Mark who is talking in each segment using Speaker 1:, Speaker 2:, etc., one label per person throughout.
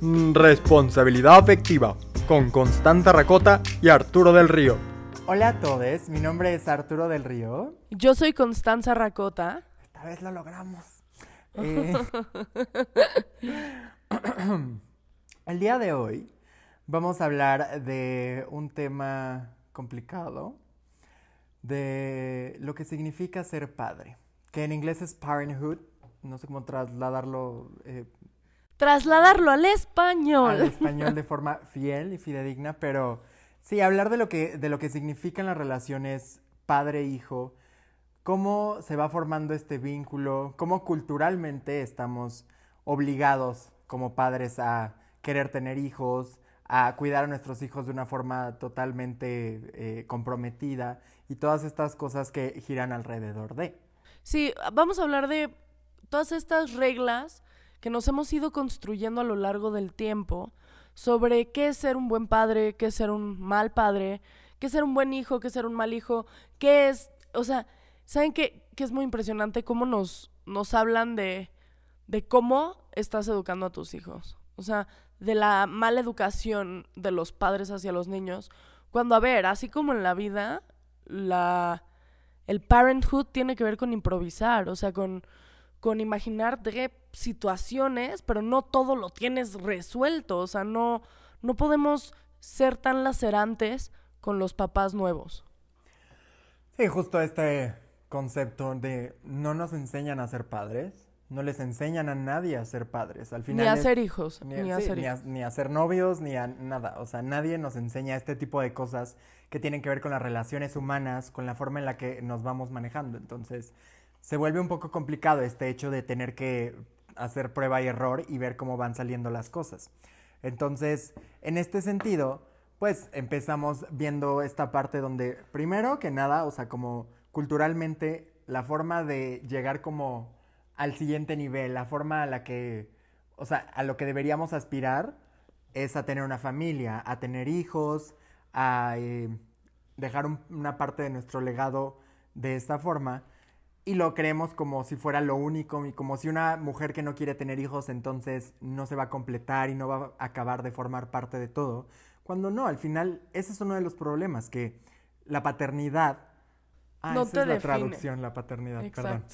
Speaker 1: Mm, Responsabilidad afectiva con Constanza Racota y Arturo del Río.
Speaker 2: Hola a todos, mi nombre es Arturo del Río.
Speaker 3: Yo soy Constanza Racota.
Speaker 2: Esta vez lo logramos. Eh, El día de hoy vamos a hablar de un tema complicado, de lo que significa ser padre, que en inglés es parenthood, no sé cómo trasladarlo eh,
Speaker 3: Trasladarlo al español.
Speaker 2: al español de forma fiel y fidedigna, pero sí, hablar de lo que, de lo que significan las relaciones padre-hijo, cómo se va formando este vínculo, cómo culturalmente estamos obligados como padres a querer tener hijos, a cuidar a nuestros hijos de una forma totalmente eh, comprometida y todas estas cosas que giran alrededor de.
Speaker 3: Sí, vamos a hablar de todas estas reglas que nos hemos ido construyendo a lo largo del tiempo sobre qué es ser un buen padre, qué es ser un mal padre, qué es ser un buen hijo, qué es ser un mal hijo, qué es, o sea, ¿saben qué, qué es muy impresionante? Cómo nos, nos hablan de, de cómo estás educando a tus hijos. O sea, de la mala educación de los padres hacia los niños. Cuando, a ver, así como en la vida, la, el parenthood tiene que ver con improvisar, o sea, con, con imaginar de situaciones, pero no todo lo tienes resuelto, o sea, no, no podemos ser tan lacerantes con los papás nuevos.
Speaker 2: Sí, justo este concepto de no nos enseñan a ser padres, no les enseñan a nadie a ser padres. Al final
Speaker 3: Ni a
Speaker 2: es-
Speaker 3: ser hijos,
Speaker 2: Ni,
Speaker 3: ni,
Speaker 2: a, sí,
Speaker 3: ser
Speaker 2: ni a-
Speaker 3: hijos.
Speaker 2: ni a ser novios, ni a nada. O sea, nadie nos enseña este tipo de cosas que tienen que ver con las relaciones humanas, con la forma en la que nos vamos manejando. Entonces, se vuelve un poco complicado este hecho de tener que hacer prueba y error y ver cómo van saliendo las cosas. Entonces, en este sentido, pues empezamos viendo esta parte donde, primero que nada, o sea, como culturalmente, la forma de llegar como al siguiente nivel, la forma a la que, o sea, a lo que deberíamos aspirar es a tener una familia, a tener hijos, a eh, dejar un- una parte de nuestro legado de esta forma. Y lo creemos como si fuera lo único y como si una mujer que no quiere tener hijos entonces no se va a completar y no va a acabar de formar parte de todo. Cuando no, al final ese es uno de los problemas, que la paternidad... Ah,
Speaker 3: No
Speaker 2: esa
Speaker 3: te
Speaker 2: es la
Speaker 3: define.
Speaker 2: traducción, la paternidad, perdón.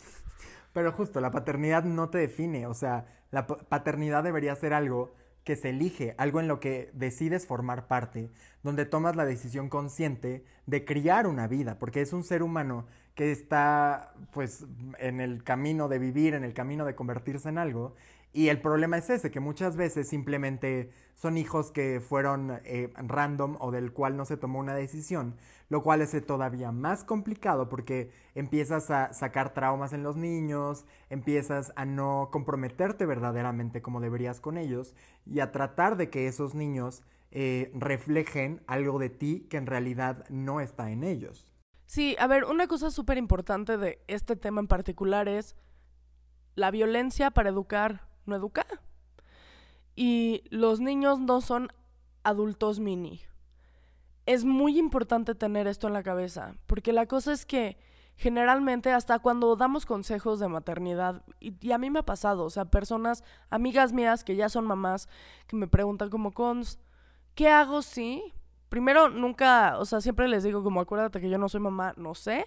Speaker 2: Pero justo, la paternidad no te define, o sea, la pa- paternidad debería ser algo que se elige, algo en lo que decides formar parte, donde tomas la decisión consciente de criar una vida, porque es un ser humano que está pues en el camino de vivir, en el camino de convertirse en algo, y el problema es ese, que muchas veces simplemente son hijos que fueron eh, random o del cual no se tomó una decisión, lo cual es todavía más complicado porque empiezas a sacar traumas en los niños, empiezas a no comprometerte verdaderamente como deberías con ellos y a tratar de que esos niños eh, reflejen algo de ti que en realidad no está en ellos.
Speaker 3: Sí, a ver, una cosa súper importante de este tema en particular es la violencia para educar, no educar. Y los niños no son adultos mini. Es muy importante tener esto en la cabeza, porque la cosa es que generalmente hasta cuando damos consejos de maternidad, y, y a mí me ha pasado, o sea, personas, amigas mías que ya son mamás, que me preguntan como, cons, ¿qué hago si? Primero, nunca, o sea, siempre les digo como, acuérdate que yo no soy mamá, no sé.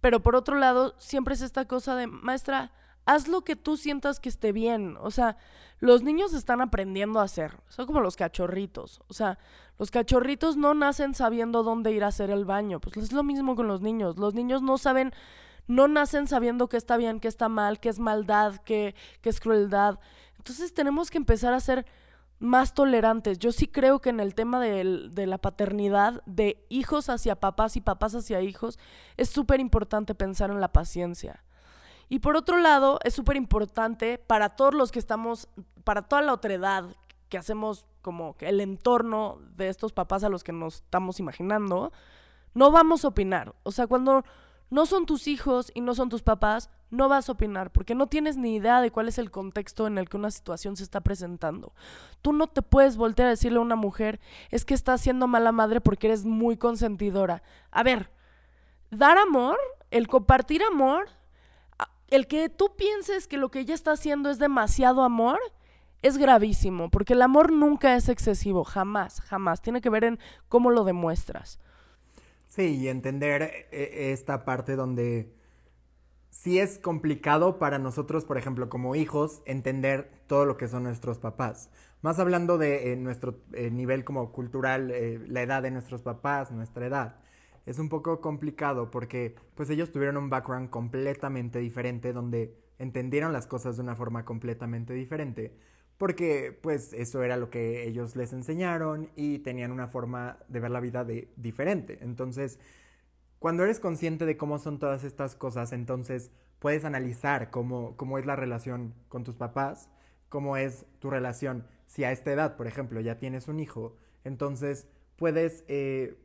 Speaker 3: Pero por otro lado, siempre es esta cosa de, maestra, haz lo que tú sientas que esté bien. O sea, los niños están aprendiendo a hacer. Son como los cachorritos. O sea, los cachorritos no nacen sabiendo dónde ir a hacer el baño. Pues es lo mismo con los niños. Los niños no saben, no nacen sabiendo qué está bien, qué está mal, qué es maldad, qué, qué es crueldad. Entonces tenemos que empezar a ser más tolerantes. Yo sí creo que en el tema del- de la paternidad, de hijos hacia papás y papás hacia hijos, es súper importante pensar en la paciencia. Y por otro lado, es súper importante para todos los que estamos, para toda la otredad que hacemos como el entorno de estos papás a los que nos estamos imaginando, no vamos a opinar. O sea, cuando no son tus hijos y no son tus papás, no vas a opinar porque no tienes ni idea de cuál es el contexto en el que una situación se está presentando. Tú no te puedes voltear a decirle a una mujer, es que estás siendo mala madre porque eres muy consentidora. A ver, dar amor, el compartir amor, el que tú pienses que lo que ella está haciendo es demasiado amor, es gravísimo, porque el amor nunca es excesivo, jamás, jamás. Tiene que ver en cómo lo demuestras.
Speaker 2: Sí, y entender eh, esta parte donde sí es complicado para nosotros, por ejemplo, como hijos, entender todo lo que son nuestros papás. Más hablando de eh, nuestro eh, nivel como cultural, la edad de nuestros papás, nuestra edad. Es un poco complicado porque pues ellos tuvieron un background completamente diferente donde entendieron las cosas de una forma completamente diferente porque pues eso era lo que ellos les enseñaron y tenían una forma de ver la vida de, diferente. Entonces, cuando eres consciente de cómo son todas estas cosas, entonces puedes analizar cómo, cómo es la relación con tus papás, cómo es tu relación. Si a esta edad, por ejemplo, ya tienes un hijo, entonces puedes eh,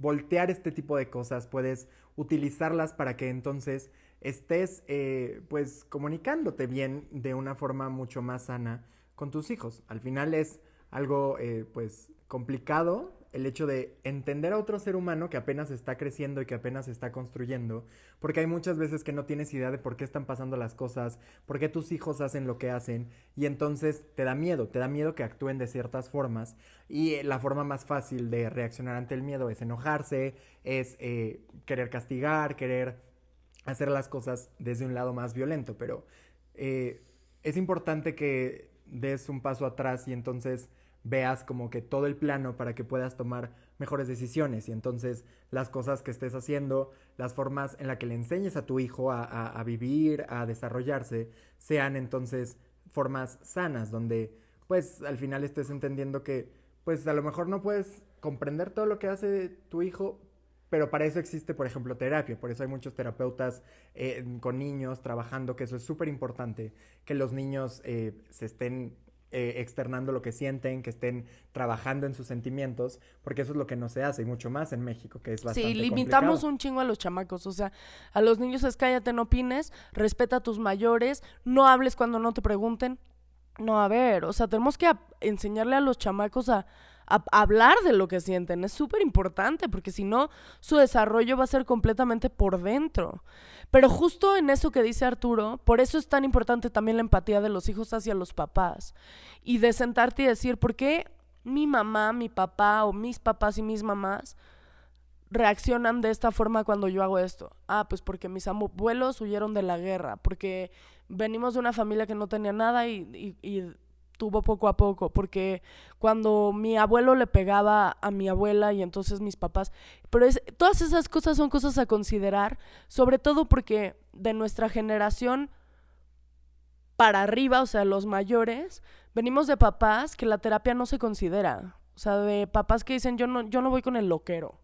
Speaker 2: voltear este tipo de cosas, puedes utilizarlas para que entonces estés eh, pues comunicándote bien de una forma mucho más sana con tus hijos. Al final es algo eh, pues complicado el hecho de entender a otro ser humano que apenas está creciendo y que apenas está construyendo, porque hay muchas veces que no tienes idea de por qué están pasando las cosas, por qué tus hijos hacen lo que hacen, y entonces te da miedo, te da miedo que actúen de ciertas formas, y la forma más fácil de reaccionar ante el miedo es enojarse, es eh, querer castigar, querer hacer las cosas desde un lado más violento, pero eh, es importante que des un paso atrás y entonces veas como que todo el plano para que puedas tomar mejores decisiones y entonces las cosas que estés haciendo, las formas en las que le enseñes a tu hijo a, vivir, a desarrollarse, sean entonces formas sanas donde pues al final estés entendiendo que pues a lo mejor no puedes comprender todo lo que hace tu hijo, pero para eso existe, por ejemplo, terapia. Por eso hay muchos terapeutas eh, con niños trabajando, que eso es súper importante, que los niños eh, se estén eh, externando lo que sienten, que estén trabajando en sus sentimientos, porque eso es lo que no se hace, y mucho más en México, que es bastante
Speaker 3: Sí, limitamos un chingo a los chamacos, o sea, a los niños es cállate, no opines, respeta a tus mayores, no hables cuando no te pregunten. No, a ver, o sea, tenemos que enseñarle a los chamacos a, hablar de lo que sienten. Es súper importante porque si no, su desarrollo va a ser completamente por dentro. Pero justo en eso que dice Arturo, por eso es tan importante también la empatía de los hijos hacia los papás. Y de sentarte y decir, ¿por qué mi mamá, mi papá o mis papás y mis mamás reaccionan de esta forma cuando yo hago esto? Ah, pues porque mis abuelos huyeron de la guerra, porque venimos de una familia que no tenía nada y, y tuvo poco a poco, porque cuando mi abuelo le pegaba a mi abuela y entonces mis papás, pero es, todas esas cosas son cosas a considerar, sobre todo porque de nuestra generación para arriba, o sea, los mayores, venimos de papás que la terapia no se considera, o sea, de papás que dicen yo no, yo no voy con el loquero.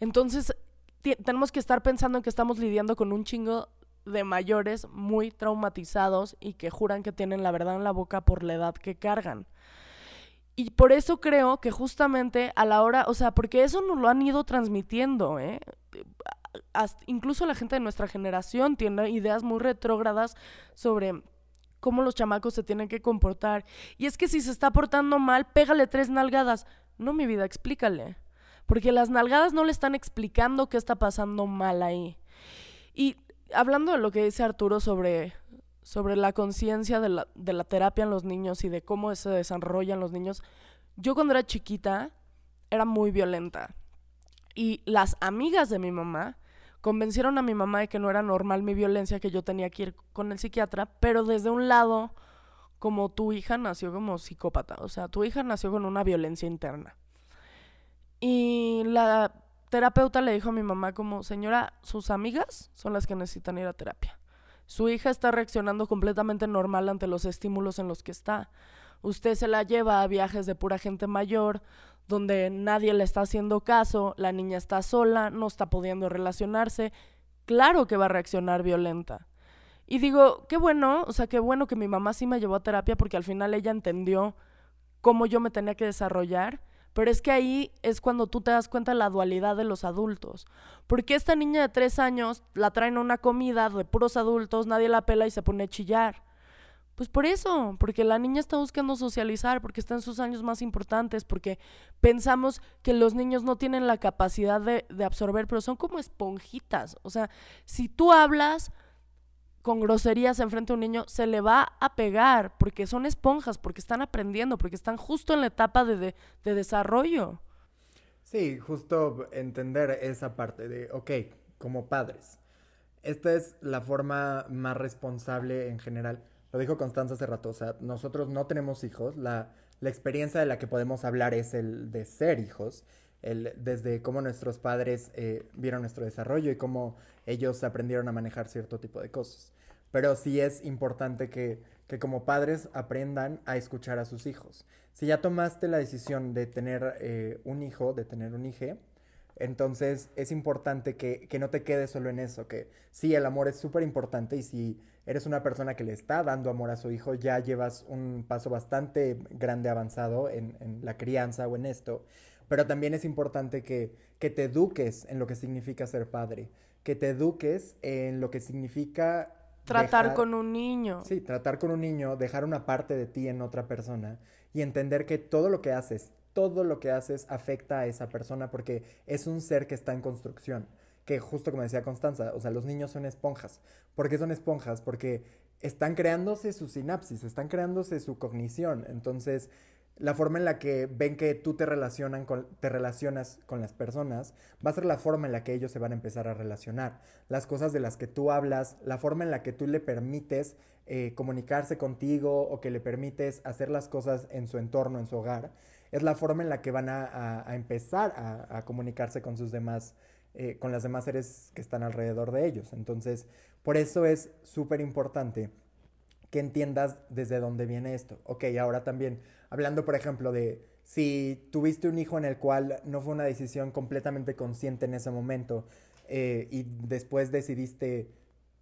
Speaker 3: Entonces, tenemos que estar pensando en que estamos lidiando con un chingo de mayores muy traumatizados y que juran que tienen la verdad en la boca por la edad que cargan. Y por eso creo que justamente a la hora, o sea, porque eso nos lo han ido transmitiendo, ¿eh? incluso la gente de nuestra generación tiene ideas muy retrógradas sobre cómo los chamacos se tienen que comportar. Y es que si se está portando mal, pégale tres nalgadas. No, mi vida, explícale. Porque las nalgadas no le están explicando qué está pasando mal ahí. Y hablando de lo que dice Arturo sobre, sobre la conciencia de la, de la terapia en los niños y de cómo se desarrollan los niños, yo cuando era chiquita era muy violenta. Y las amigas de mi mamá convencieron a mi mamá de que no era normal mi violencia, que yo tenía que ir con el psiquiatra, pero desde un lado, como tu hija nació como psicópata, o sea, tu hija nació con una violencia interna. Y la terapeuta le dijo a mi mamá como, señora, sus amigas son las que necesitan ir a terapia. Su hija está reaccionando completamente normal ante los estímulos en los que está. Usted se la lleva a viajes de pura gente mayor, donde nadie le está haciendo caso, la niña está sola, no está pudiendo relacionarse. Claro que va a reaccionar violenta. Y digo, qué bueno, o sea, qué bueno que mi mamá sí me llevó a terapia porque al final ella entendió cómo yo me tenía que desarrollar pero es que ahí es cuando tú te das cuenta de la dualidad de los adultos. Porque esta niña de tres años la traen a una comida de puros adultos, nadie la pela y se pone a chillar. Pues por eso, porque la niña está buscando socializar, porque está en sus años más importantes, porque pensamos que los niños no tienen la capacidad de, de absorber, pero son como esponjitas. O sea, si tú hablas, con groserías enfrente a un niño, se le va a pegar porque son esponjas, porque están aprendiendo, porque están justo en la etapa de, de desarrollo.
Speaker 2: Sí, justo entender esa parte de, ok, como padres, esta es la forma más responsable en general. Lo dijo Constanza hace rato, o sea, nosotros no tenemos hijos, la, la experiencia de la que podemos hablar es el de ser hijos, desde cómo nuestros padres eh, vieron nuestro desarrollo y cómo ellos aprendieron a manejar cierto tipo de cosas. Pero sí es importante que, que como padres aprendan a escuchar a sus hijos. Si ya tomaste la decisión de tener eh, un hijo, de tener un hijo, entonces es importante que, que, no te quedes solo en eso, que sí, el amor es súper importante y si eres una persona que le está dando amor a su hijo, ya llevas un paso bastante grande avanzado en, en la crianza o en esto, pero también es importante que, que te eduques en lo que significa ser padre, que te eduques en lo que significa
Speaker 3: Tratar con un niño.
Speaker 2: Sí, tratar con un niño, dejar una parte de ti en otra persona y entender que todo lo que haces, todo lo que haces afecta a esa persona porque es un ser que está en construcción. Que justo como decía Constanza, o sea, los niños son esponjas. ¿Por qué son esponjas? Porque están creándose su sinapsis, están creándose su cognición. Entonces, la forma en la que ven que tú te, relacionan te relacionas con las personas va a ser la forma en la que ellos se van a empezar a relacionar. Las cosas de las que tú hablas, la forma en la que tú le permites eh, comunicarse contigo o que le permites hacer las cosas en su entorno, en su hogar, es la forma en la que van a, empezar a, a, comunicarse con sus demás, eh, con las demás seres que están alrededor de ellos. Entonces, por eso es súper importante que entiendas desde dónde viene esto. Ok, ahora también, hablando por ejemplo de si tuviste un hijo en el cual no fue una decisión completamente consciente en ese momento eh, y después decidiste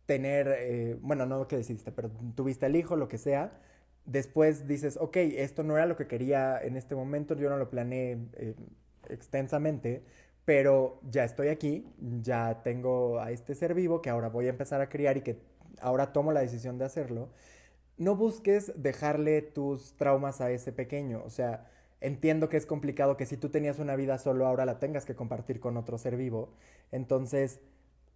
Speaker 2: tener, eh, bueno, no que decidiste, pero tuviste el hijo, lo que sea, después dices, ok, esto no era lo que quería en este momento, yo no lo planeé eh, extensamente, pero ya estoy aquí, ya tengo a este ser vivo que ahora voy a empezar a criar y que ahora tomo la decisión de hacerlo no busques dejarle tus traumas a ese pequeño. O sea, entiendo que es complicado que si tú tenías una vida solo, ahora la tengas que compartir con otro ser vivo. Entonces,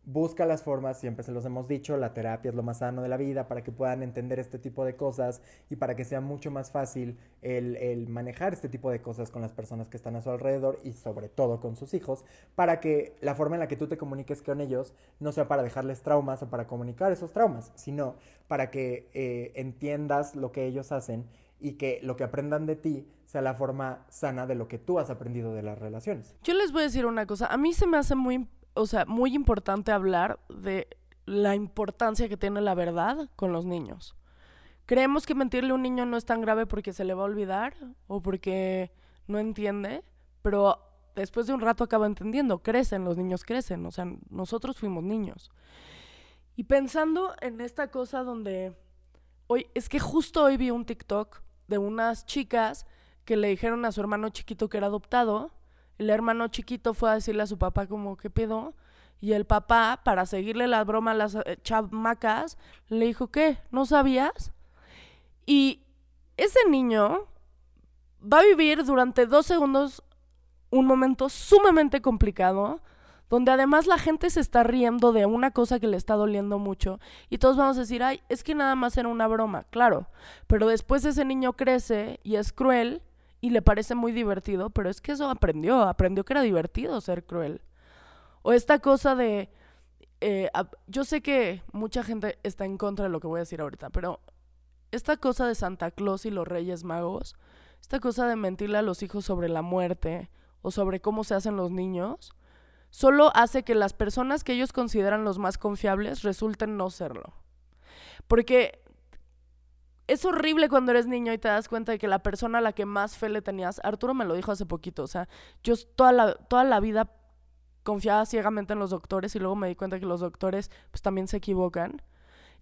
Speaker 2: busca las formas, siempre se los hemos dicho, la terapia es lo más sano de la vida para que puedan entender este tipo de cosas y para que sea mucho más fácil el, manejar este tipo de cosas con las personas que están a su alrededor y sobre todo con sus hijos, para que la forma en la que tú te comuniques con ellos no sea para dejarles traumas o para comunicar esos traumas, sino para que eh, entiendas lo que ellos hacen y que lo que aprendan de ti sea la forma sana de lo que tú has aprendido de las relaciones.
Speaker 3: Yo les voy a decir una cosa, a mí se me hace muy o sea, muy importante hablar de la importancia que tiene la verdad con los niños. Creemos que mentirle a un niño no es tan grave porque se le va a olvidar o porque no entiende, pero después de un rato acaba entendiendo, crecen, los niños crecen, o sea, nosotros fuimos niños. Y pensando en esta cosa donde hoy, es que justo hoy vi un TikTok de unas chicas que le dijeron a su hermano chiquito que era adoptado el hermano chiquito fue a decirle a su papá como, ¿qué pedo? Y el papá, para seguirle la broma a las eh, chamacas, le dijo, ¿qué? ¿No sabías? Y ese niño va a vivir durante dos segundos un momento sumamente complicado, donde además la gente se está riendo de una cosa que le está doliendo mucho y todos vamos a decir, ay, es que nada más era una broma, claro, pero después ese niño crece y es cruel y le parece muy divertido, pero es que eso aprendió, aprendió que era divertido ser cruel. O esta cosa de... Eh, yo sé que mucha gente está en contra de lo que voy a decir ahorita, pero esta cosa de Santa Claus y los Reyes Magos, esta cosa de mentirle a los hijos sobre la muerte o sobre cómo se hacen los niños, solo hace que las personas que ellos consideran los más confiables resulten no serlo. Porque es horrible cuando eres niño y te das cuenta de que la persona a la que más fe le tenías, Arturo me lo dijo hace poquito, o sea, yo toda la, toda la vida confiaba ciegamente en los doctores y luego me di cuenta que los doctores pues también se equivocan.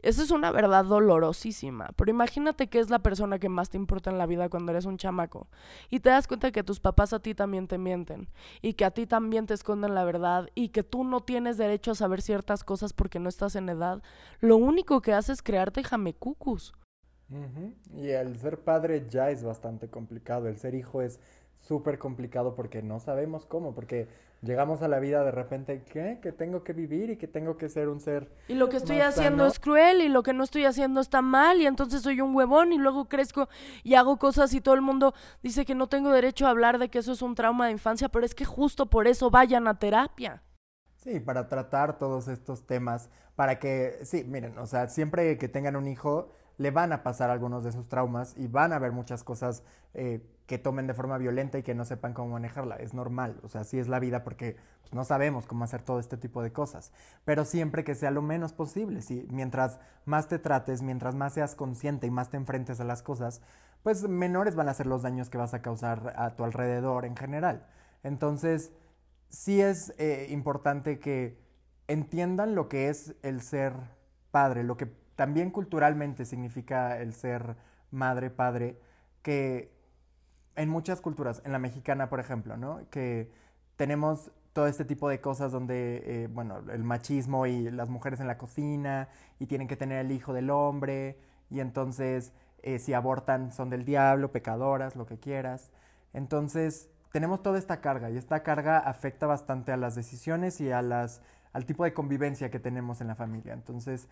Speaker 3: Esa es una verdad dolorosísima, pero imagínate que es la persona que más te importa en la vida cuando eres un chamaco y te das cuenta que tus papás a ti también te mienten y que a ti también te esconden la verdad y que tú no tienes derecho a saber ciertas cosas porque no estás en edad. Lo único que hace es crearte jamecucus.
Speaker 2: Ujú. Y el ser padre ya es bastante complicado. El ser hijo es súper complicado porque no sabemos cómo, porque llegamos a la vida de repente, ¿qué? Que tengo que vivir y que tengo que ser un ser
Speaker 3: Y lo que estoy haciendo
Speaker 2: sano.
Speaker 3: es cruel y lo que no estoy haciendo está mal y entonces soy un huevón y luego crezco y hago cosas y todo el mundo dice que no tengo derecho a hablar de que eso es un trauma de infancia, pero es que justo por eso vayan a terapia.
Speaker 2: Sí, para tratar todos estos temas, para que, sí, miren, o sea, siempre que tengan un hijo, le van a pasar algunos de sus traumas y van a haber muchas cosas eh, que tomen de forma violenta y que no sepan cómo manejarla. Es normal, o sea, así es la vida porque pues, no sabemos cómo hacer todo este tipo de cosas. Pero siempre que sea lo menos posible, sí, mientras más te trates, mientras más seas consciente y más te enfrentes a las cosas, pues menores van a ser los daños que vas a causar a tu alrededor en general. Entonces, sí es eh, importante que entiendan lo que es el ser padre, lo que también culturalmente significa el ser madre, padre, que en muchas culturas, en la mexicana, por ejemplo, ¿no? Que tenemos todo este tipo de cosas donde, eh, bueno, el machismo y las mujeres en la cocina y tienen que tener el hijo del hombre y entonces eh, si abortan son del diablo, pecadoras, lo que quieras. Entonces tenemos toda esta carga y esta carga afecta bastante a las decisiones y a las, al tipo de convivencia que tenemos en la familia. Entonces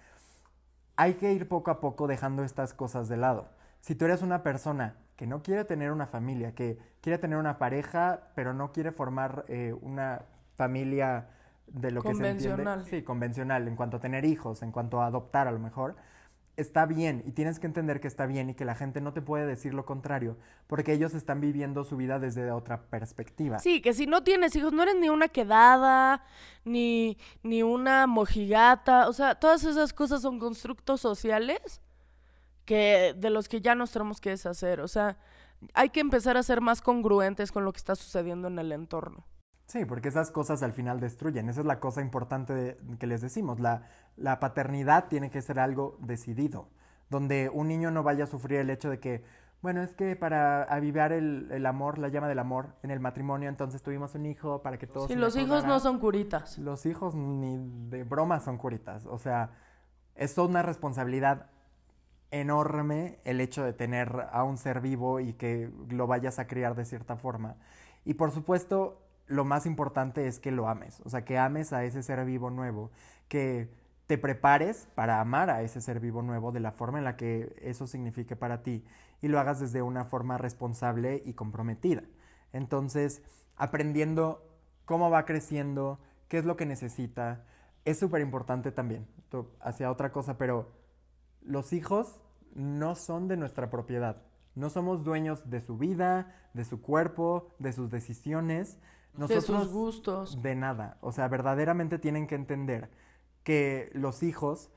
Speaker 2: hay que ir poco a poco dejando estas cosas de lado. Si tú eres una persona que no quiere tener una familia, que quiere tener una pareja, pero no quiere formar eh, una familia de lo que se
Speaker 3: Convencional.
Speaker 2: entiende. Sí, convencional, en cuanto a tener hijos, en cuanto a adoptar a lo mejor. Está bien y tienes que entender que está bien y que la gente no te puede decir lo contrario, porque ellos están viviendo su vida desde otra perspectiva.
Speaker 3: Sí, que si no tienes hijos, no eres ni una quedada, ni, ni una mojigata, o sea, todas esas cosas son constructos sociales que de los que ya nos tenemos que deshacer, o sea, hay que empezar a ser más congruentes con lo que está sucediendo en el entorno.
Speaker 2: Sí, porque esas cosas al final destruyen. Esa es la cosa importante de- que les decimos. La, la paternidad tiene que ser algo decidido, donde un niño no vaya a sufrir el hecho de que, bueno, es que para avivar el, el amor, la llama del amor en el matrimonio, entonces tuvimos un hijo para que todos...
Speaker 3: Sí, los hijos no
Speaker 2: mejoraran".
Speaker 3: son curitas.
Speaker 2: Los hijos ni de broma son curitas. O sea, es una responsabilidad enorme el hecho de tener a un ser vivo y que lo vayas a criar de cierta forma. Y por supuesto, lo más importante es que lo ames. O sea, que ames a ese ser vivo nuevo. Que te prepares para amar a ese ser vivo nuevo de la forma en la que eso signifique para ti. Y lo hagas desde una forma responsable y comprometida. Entonces, aprendiendo cómo va creciendo, qué es lo que necesita. Es súper importante también, hacia otra cosa, pero los hijos no son de nuestra propiedad. No somos dueños de su vida, de su cuerpo, de sus decisiones.
Speaker 3: De sus gustos.
Speaker 2: De nada. O sea, verdaderamente tienen que entender que los hijos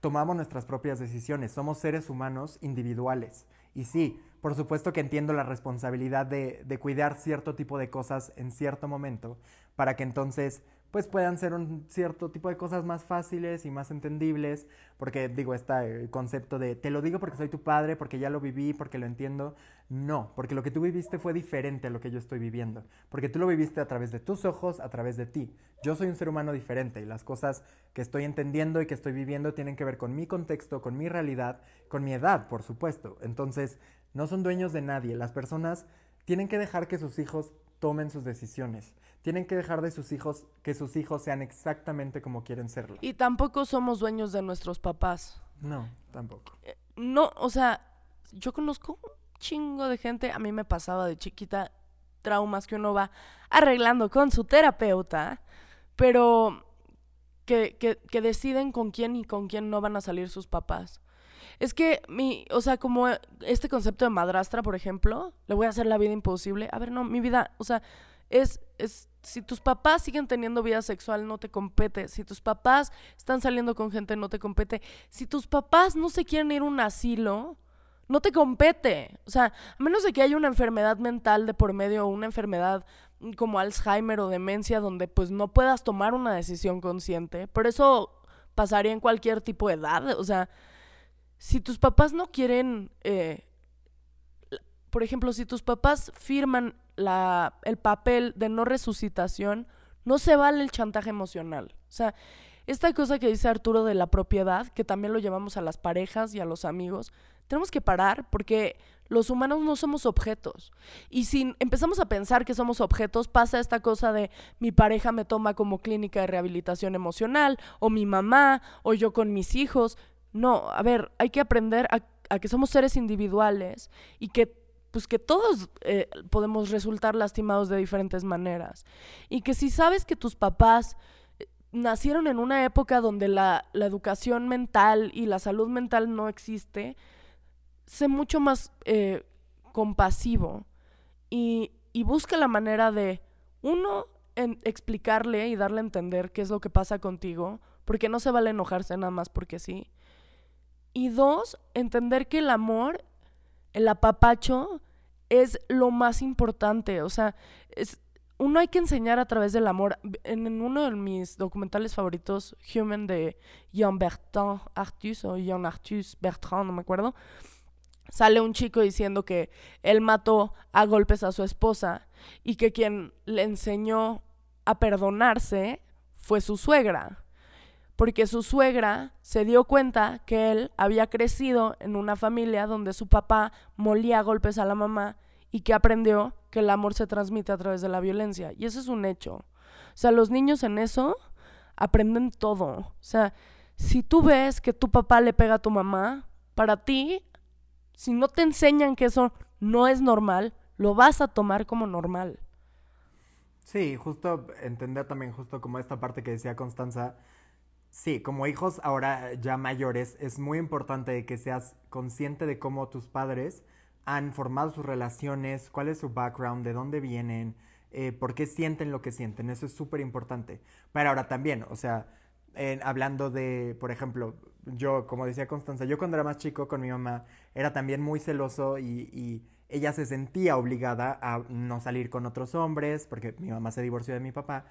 Speaker 2: tomamos nuestras propias decisiones. Somos seres humanos individuales. Y sí, por supuesto que entiendo la responsabilidad de, de cuidar cierto tipo de cosas en cierto momento para que entonces pues puedan ser un cierto tipo de cosas más fáciles y más entendibles, porque digo, este concepto de te lo digo porque soy tu padre, porque ya lo viví, porque lo entiendo, no, porque lo que tú viviste fue diferente a lo que yo estoy viviendo, porque tú lo viviste a través de tus ojos, a través de ti. Yo soy un ser humano diferente y las cosas que estoy entendiendo y que estoy viviendo tienen que ver con mi contexto, con mi realidad, con mi edad, por supuesto. Entonces, no son dueños de nadie. Las personas tienen que dejar que sus hijos tomen sus decisiones. Tienen que dejar de sus hijos que sus hijos sean exactamente como quieren serlo.
Speaker 3: Y tampoco somos dueños de nuestros papás.
Speaker 2: No, tampoco.
Speaker 3: No, o sea, yo conozco un chingo de gente, a mí me pasaba de chiquita traumas que uno va arreglando con su terapeuta, pero que, que, que deciden con quién y con quién no van a salir sus papás. Es que mi, o sea, como este concepto de madrastra, por ejemplo, le voy a hacer la vida imposible. A ver, no, mi vida, o sea, es, es, si tus papás siguen teniendo vida sexual, no te compete. Si tus papás están saliendo con gente, no te compete. Si tus papás no se quieren ir a un asilo, no te compete. O sea, a menos de que haya una enfermedad mental de por medio una enfermedad como Alzheimer o demencia donde pues no puedas tomar una decisión consciente. Pero eso pasaría en cualquier tipo de edad. O sea, si tus papás no quieren, eh, por ejemplo, si tus papás firman la, el papel de no resucitación, no se vale el chantaje emocional. O sea, esta cosa que dice Arturo de la propiedad, que también lo llevamos a las parejas y a los amigos, tenemos que parar porque los humanos no somos objetos. Y si empezamos a pensar que somos objetos, pasa esta cosa de mi pareja me toma como clínica de rehabilitación emocional, o mi mamá, o yo con mis hijos. No, a ver, hay que aprender a, que somos seres individuales y que pues que todos eh, podemos resultar lastimados de diferentes maneras. Y que si sabes que tus papás eh, nacieron en una época donde la, la educación mental y la salud mental no existe, sé mucho más eh, compasivo y, y, busca la manera de, uno, explicarle y darle a entender qué es lo que pasa contigo, porque no se vale enojarse nada más porque sí. Y dos, entender que el amor, el apapacho, es lo más importante. O sea, es, uno hay que enseñar a través del amor. En, uno de mis documentales favoritos, Human de Jean Bertrand Artus o Jean Artus Bertrand, no me acuerdo, sale un chico diciendo que él mató a golpes a su esposa y que quien le enseñó a perdonarse fue su suegra, porque su suegra se dio cuenta que él había crecido en una familia donde su papá molía golpes a la mamá y que aprendió que el amor se transmite a través de la violencia. Y eso es un hecho. O sea, los niños en eso aprenden todo. O sea, si tú ves que tu papá le pega a tu mamá, para ti si no te enseñan que eso no es normal, lo vas a tomar como normal.
Speaker 2: Sí, justo entender también justo como esta parte que decía Constanza, sí, como hijos ahora ya mayores, es muy importante que seas consciente de cómo tus padres han formado sus relaciones, cuál es su background, de dónde vienen, eh, por qué sienten lo que sienten, eso es súper importante. Pero ahora también, o sea, hablando de, por ejemplo, yo, como decía Constanza, yo cuando era más chico con mi mamá era también muy celoso y, ella se sentía obligada a no salir con otros hombres porque mi mamá se divorció de mi papá.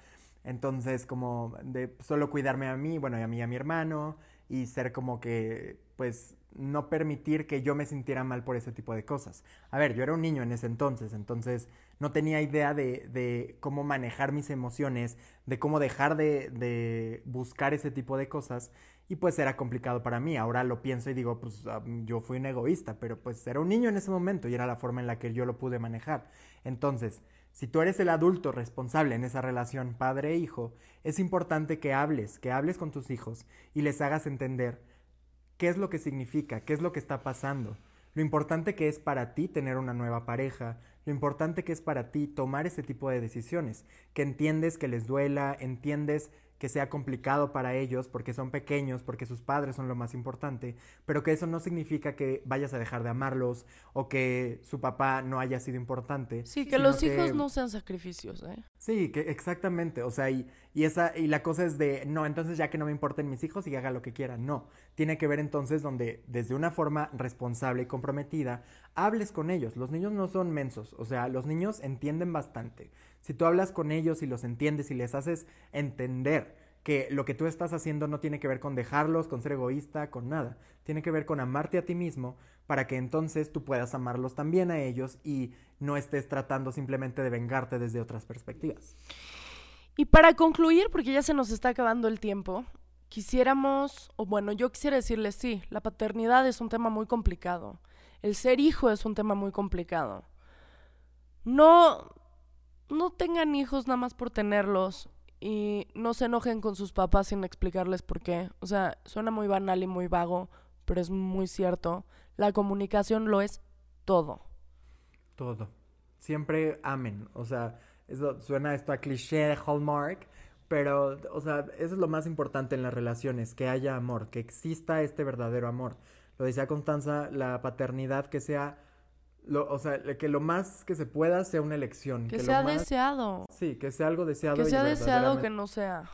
Speaker 2: Entonces, como de solo cuidarme a mí, bueno, y a mí y a mi hermano, y ser como que, pues, no permitir que yo me sintiera mal por ese tipo de cosas. A ver, yo era un niño en ese entonces, entonces no tenía idea de, de cómo manejar mis emociones, de cómo dejar de, de, buscar ese tipo de cosas, y pues era complicado para mí. Ahora lo pienso y digo, pues ah, yo fui un egoísta, pero pues era un niño en ese momento y era la forma en la que yo lo pude manejar. Entonces, si tú eres el adulto responsable en esa relación padre-hijo, es importante que hables, que hables con tus hijos y les hagas entender qué es lo que significa, qué es lo que está pasando, lo importante que es para ti tener una nueva pareja, lo importante que es para ti tomar ese tipo de decisiones, que entiendes que les duela, entiendes que sea complicado para ellos porque son pequeños, porque sus padres son lo más importante, pero que eso no significa que vayas a dejar de amarlos o que su papá no haya sido importante.
Speaker 3: Sí, que los hijos no sean sacrificios, ¿eh?
Speaker 2: Sí, que exactamente, o sea, y, y, esa, y la cosa es de, no, entonces ya que no me importen mis hijos y haga lo que quiera, no, tiene que ver entonces donde desde una forma responsable y comprometida hables con ellos, los niños no son mensos, o sea, los niños entienden bastante, si tú hablas con ellos y los entiendes y les haces entender que lo que tú estás haciendo no tiene que ver con dejarlos, con ser egoísta, con nada. Tiene que ver con amarte a ti mismo para que entonces tú puedas amarlos también a ellos y no estés tratando simplemente de vengarte desde otras perspectivas.
Speaker 3: Y para concluir, porque ya se nos está acabando el tiempo, quisiéramos, o bueno, yo quisiera decirles sí, la paternidad es un tema muy complicado. El ser hijo es un tema muy complicado. No, no tengan hijos nada más por tenerlos y no se enojen con sus papás sin explicarles por qué. O sea, suena muy banal y muy vago, pero es muy cierto. La comunicación lo es todo.
Speaker 2: Todo. Siempre amen. O sea, eso suena esto a cliché Hallmark, pero, o sea, eso es lo más importante en las relaciones, que haya amor, que exista este verdadero amor. Lo decía Constanza, la paternidad que sea o sea, que lo más que se pueda sea una elección.
Speaker 3: Que, sea deseado.
Speaker 2: Sí, que sea algo deseado.
Speaker 3: Que sea deseado que no sea.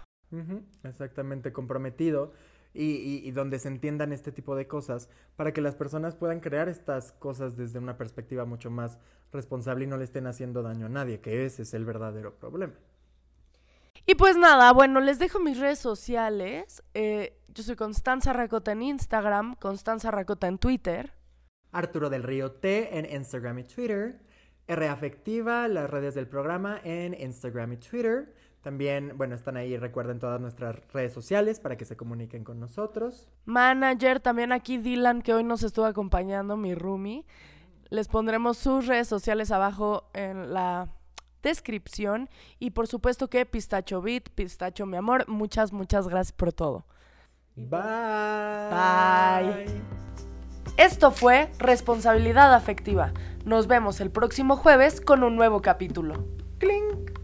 Speaker 2: exactamente, comprometido. Y, y, donde se entiendan este tipo de cosas para que las personas puedan crear estas cosas desde una perspectiva mucho más responsable y no le estén haciendo daño a nadie, que ese es el verdadero problema.
Speaker 3: Y pues nada, bueno, les dejo mis redes sociales. Eh, yo soy Constanza Racota en Instagram, Constanza Racota en Twitter.
Speaker 2: Arturo del Río T en Instagram y Twitter. R Afectiva, las redes del programa en Instagram y Twitter. También, bueno, están ahí, recuerden todas nuestras redes sociales para que se comuniquen con nosotros.
Speaker 3: Manager, también aquí Dylan, que hoy nos estuvo acompañando, mi roomie. Les pondremos sus redes sociales abajo en la descripción. Y por supuesto que Pistacho Beat, Pistacho mi amor, muchas, muchas gracias por todo.
Speaker 2: Bye.
Speaker 3: Bye. Esto fue Responsabilidad Afectiva. Nos vemos el próximo jueves con un nuevo capítulo.
Speaker 2: Clink.